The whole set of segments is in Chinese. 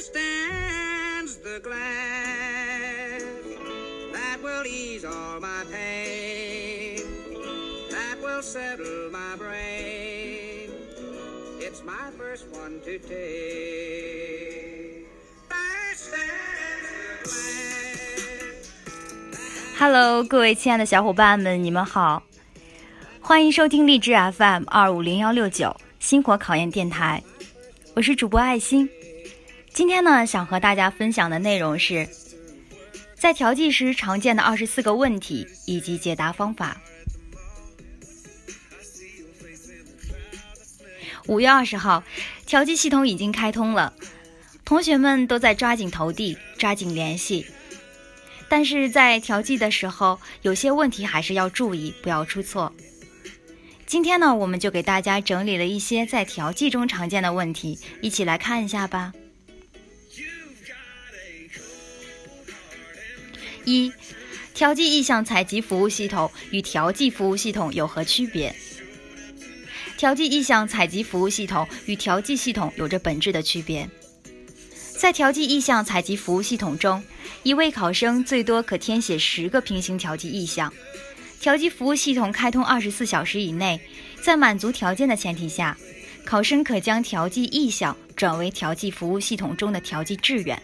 There stands the glass that will ease all my pain, that will settle my brain. It's my first one to take first hello 各位亲爱的小伙伴们，你们好，欢迎收听荔枝 FM 二五零幺六九星火考验电台，我是主播爱心。今天呢，想和大家分享的内容是，在调剂时常见的二十四个问题以及解答方法。五月二十号，调剂系统已经开通了，同学们都在抓紧投递，抓紧联系。但是在调剂的时候，有些问题还是要注意，不要出错。今天呢，我们就给大家整理了一些在调剂中常见的问题，一起来看一下吧。一、调剂意向采集服务系统与调剂服务系统有何区别？调剂意向采集服务系统与调剂系统有着本质的区别。在调剂意向采集服务系统中，一位考生最多可填写十个平行调剂意向。调剂服务系统开通二十四小时以内，在满足条件的前提下，考生可将调剂意向转为调剂服务系统中的调剂志愿。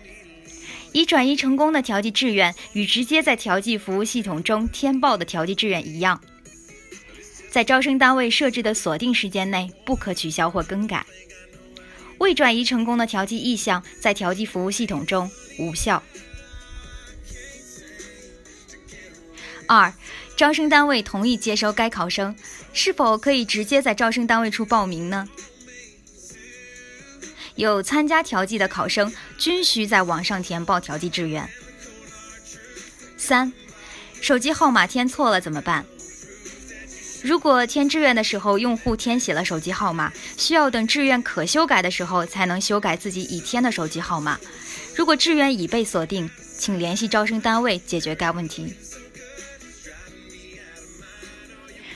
已转移成功的调剂志愿与直接在调剂服务系统中填报的调剂志愿一样，在招生单位设置的锁定时间内不可取消或更改。未转移成功的调剂意向在调剂服务系统中无效。二、招生单位同意接收该考生，是否可以直接在招生单位处报名呢？有参加调剂的考生均需在网上填报调剂志愿。三、手机号码填错了怎么办？如果填志愿的时候用户填写了手机号码，需要等志愿可修改的时候才能修改自己已填的手机号码。如果志愿已被锁定，请联系招生单位解决该问题。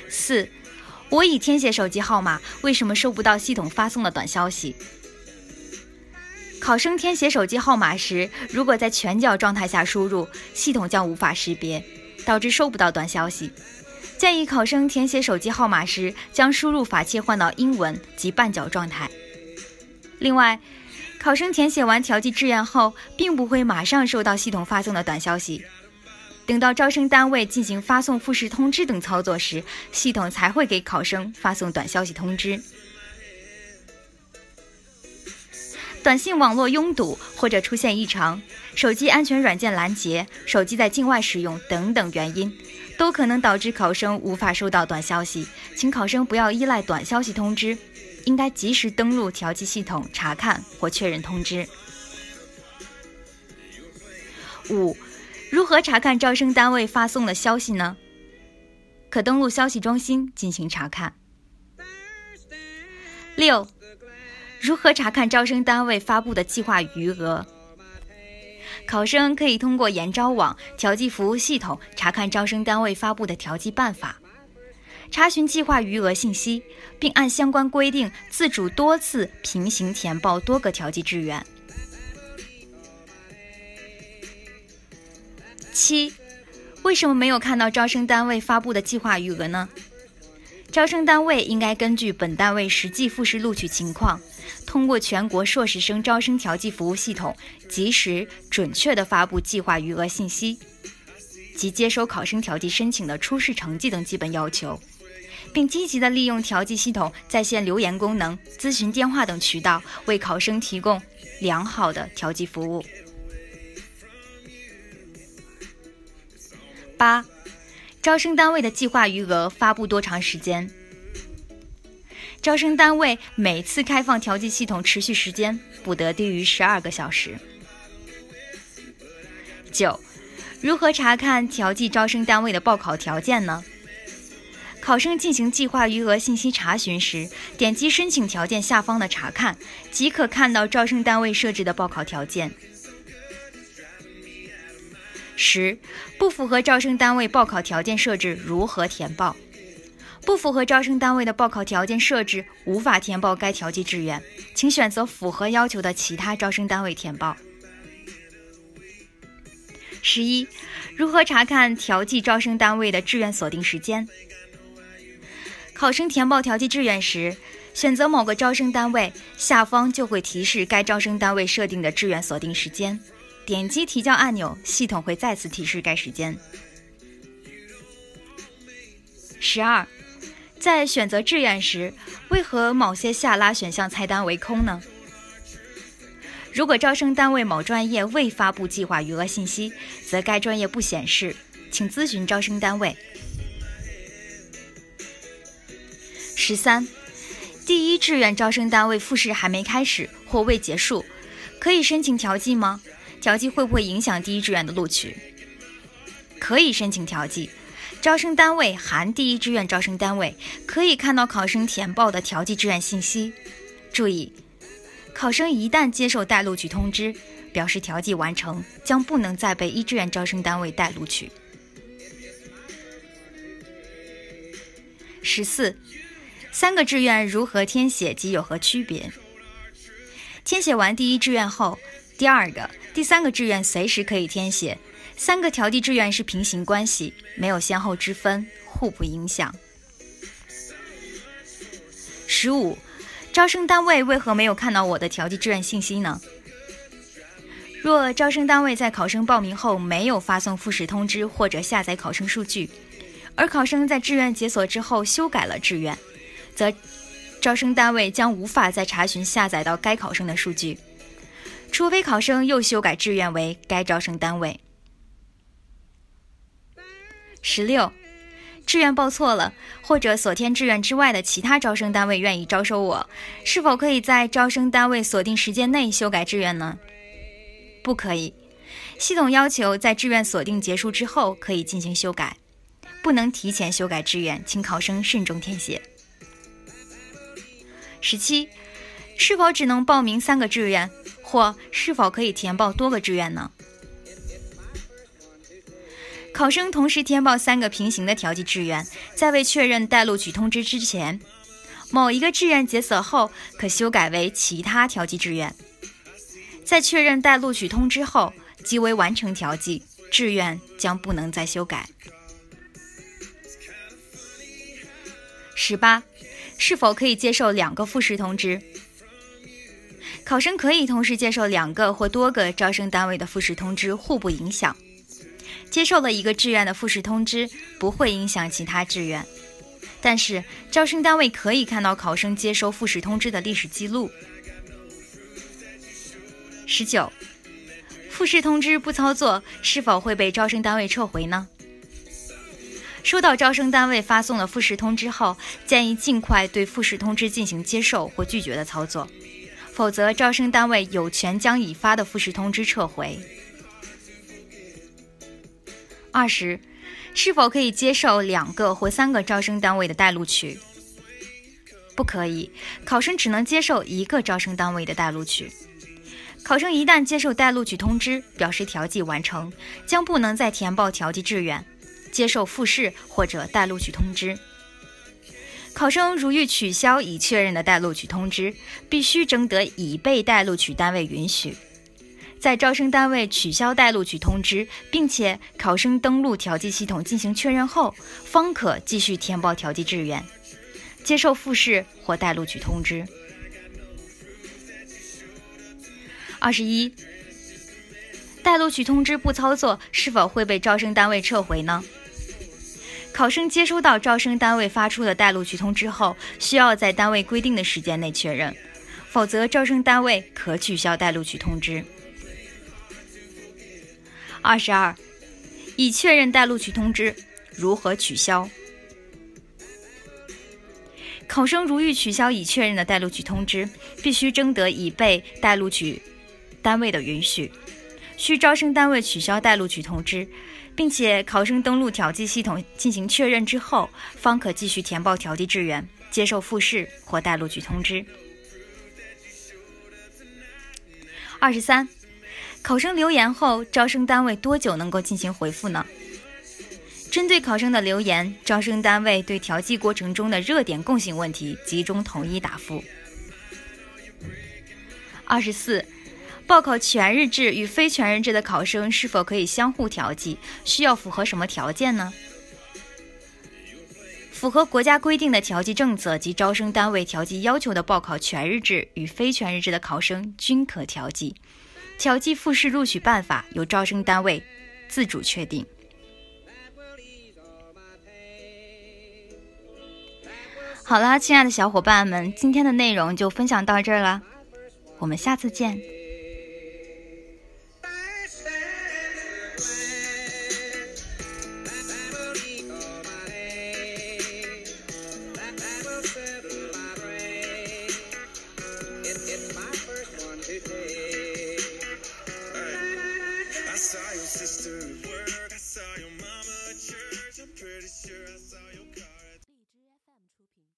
四、我已填写手机号码，为什么收不到系统发送的短消息？考生填写手机号码时，如果在全角状态下输入，系统将无法识别，导致收不到短消息。建议考生填写手机号码时，将输入法切换到英文及半角状态。另外，考生填写完调剂志愿后，并不会马上收到系统发送的短消息，等到招生单位进行发送复试通知等操作时，系统才会给考生发送短消息通知。短信网络拥堵或者出现异常，手机安全软件拦截，手机在境外使用等等原因，都可能导致考生无法收到短消息。请考生不要依赖短消息通知，应该及时登录调剂系统查看或确认通知。五、如何查看招生单位发送的消息呢？可登录消息中心进行查看。六。如何查看招生单位发布的计划余额？考生可以通过研招网调剂服务系统查看招生单位发布的调剂办法，查询计划余额信息，并按相关规定自主多次平行填报多个调剂志愿。七，为什么没有看到招生单位发布的计划余额呢？招生单位应该根据本单位实际复试录取情况，通过全国硕士生招生调剂服务系统，及时准确地发布计划余额信息及接收考生调剂申请的初试成绩等基本要求，并积极地利用调剂系统在线留言功能、咨询电话等渠道，为考生提供良好的调剂服务。八。招生单位的计划余额发布多长时间？招生单位每次开放调剂系统持续时间不得低于十二个小时。九，如何查看调剂招生单位的报考条件呢？考生进行计划余额信息查询时，点击申请条件下方的查看，即可看到招生单位设置的报考条件。十不符合招生单位报考条件设置如何填报？不符合招生单位的报考条件设置，无法填报该调剂志愿，请选择符合要求的其他招生单位填报。十一，如何查看调剂招生单位的志愿锁定时间？考生填报调剂志愿时，选择某个招生单位，下方就会提示该招生单位设定的志愿锁定时间。点击提交按钮，系统会再次提示该时间。十二，在选择志愿时，为何某些下拉选项菜单为空呢？如果招生单位某专业未发布计划余额信息，则该专业不显示，请咨询招生单位。十三，第一志愿招生单位复试还没开始或未结束，可以申请调剂吗？调剂会不会影响第一志愿的录取？可以申请调剂。招生单位含第一志愿招生单位可以看到考生填报的调剂志愿信息。注意。考生一旦接受待录取通知，表示调剂完成，将不能再被一志愿招生单位待录取。十四，三个志愿如何填写及有何区别？填写完第一志愿后，第二个、第三个志愿随时可以填写。三个调剂志愿是平行关系，没有先后之分，互不影响。十五。招生单位为何没有看到我的调剂志愿信息呢？若招生单位在考生报名后没有发送复试通知或者下载考生数据，而考生在志愿解锁之后修改了志愿，则招生单位将无法再查询下载到该考生的数据，除非考生又修改志愿为该招生单位。十六。志愿报错了，或者所填志愿之外的其他招生单位愿意招收我，是否可以在招生单位锁定时间内修改志愿呢？不可以，系统要求在志愿锁定结束之后可以进行修改，不能提前修改志愿，请考生慎重填写。十七，是否只能报名三个志愿，或是否可以填报多个志愿呢？考生同时填报三个平行的调剂志愿，在未确认待录取通知之前，某一个志愿解锁后可修改为其他调剂志愿。在确认待录取通知后，即为完成调剂，志愿将不能再修改。十八，是否可以接受两个复试通知？考生可以同时接受两个或多个招生单位的复试通知，互不影响。接受了一个志愿的复试通知，不会影响其他志愿，但是招生单位可以看到考生接收复试通知的历史记录。十九，复试通知不操作是否会被招生单位撤回呢？收到招生单位发送的复试通知后，建议尽快对复试通知进行接受或拒绝的操作，否则招生单位有权将已发的复试通知撤回。二十，是否可以接受两个或三个招生单位的待录取？不可以，考生只能接受一个招生单位的待录取。考生一旦接受待录取通知，表示调剂完成，将不能再填报调剂志愿、接受复试或者待录取通知。考生如欲取消已确认的待录取通知，必须征得已被待录取单位允许。在招生单位取消待录取通知，并且考生登录调剂系统进行确认后，方可继续填报调剂志愿，接受复试或待录取通知。二十一，待录取通知不操作，是否会被招生单位撤回呢？考生接收到招生单位发出的待录取通知后，需要在单位规定的时间内确认，否则招生单位可取消待录取通知。二十二，已确认待录取通知如何取消？考生如欲取消已确认的待录取通知，必须征得已被待录取单位的允许，需招生单位取消待录取通知，并且考生登录调剂系统进行确认之后，方可继续填报调剂志愿，接受复试或待录取通知。二十三。考生留言后，招生单位多久能够进行回复呢？针对考生的留言，招生单位对调剂过程中的热点共性问题集中统一答复。二十四，报考全日制与非全日制的考生是否可以相互调剂？需要符合什么条件呢？符合国家规定的调剂政策及招生单位调剂要求的报考全日制与非全日制的考生均可调剂。调剂复试录取办法由招生单位自主确定。好啦，亲爱的小伙伴们，今天的内容就分享到这儿了，我们下次见。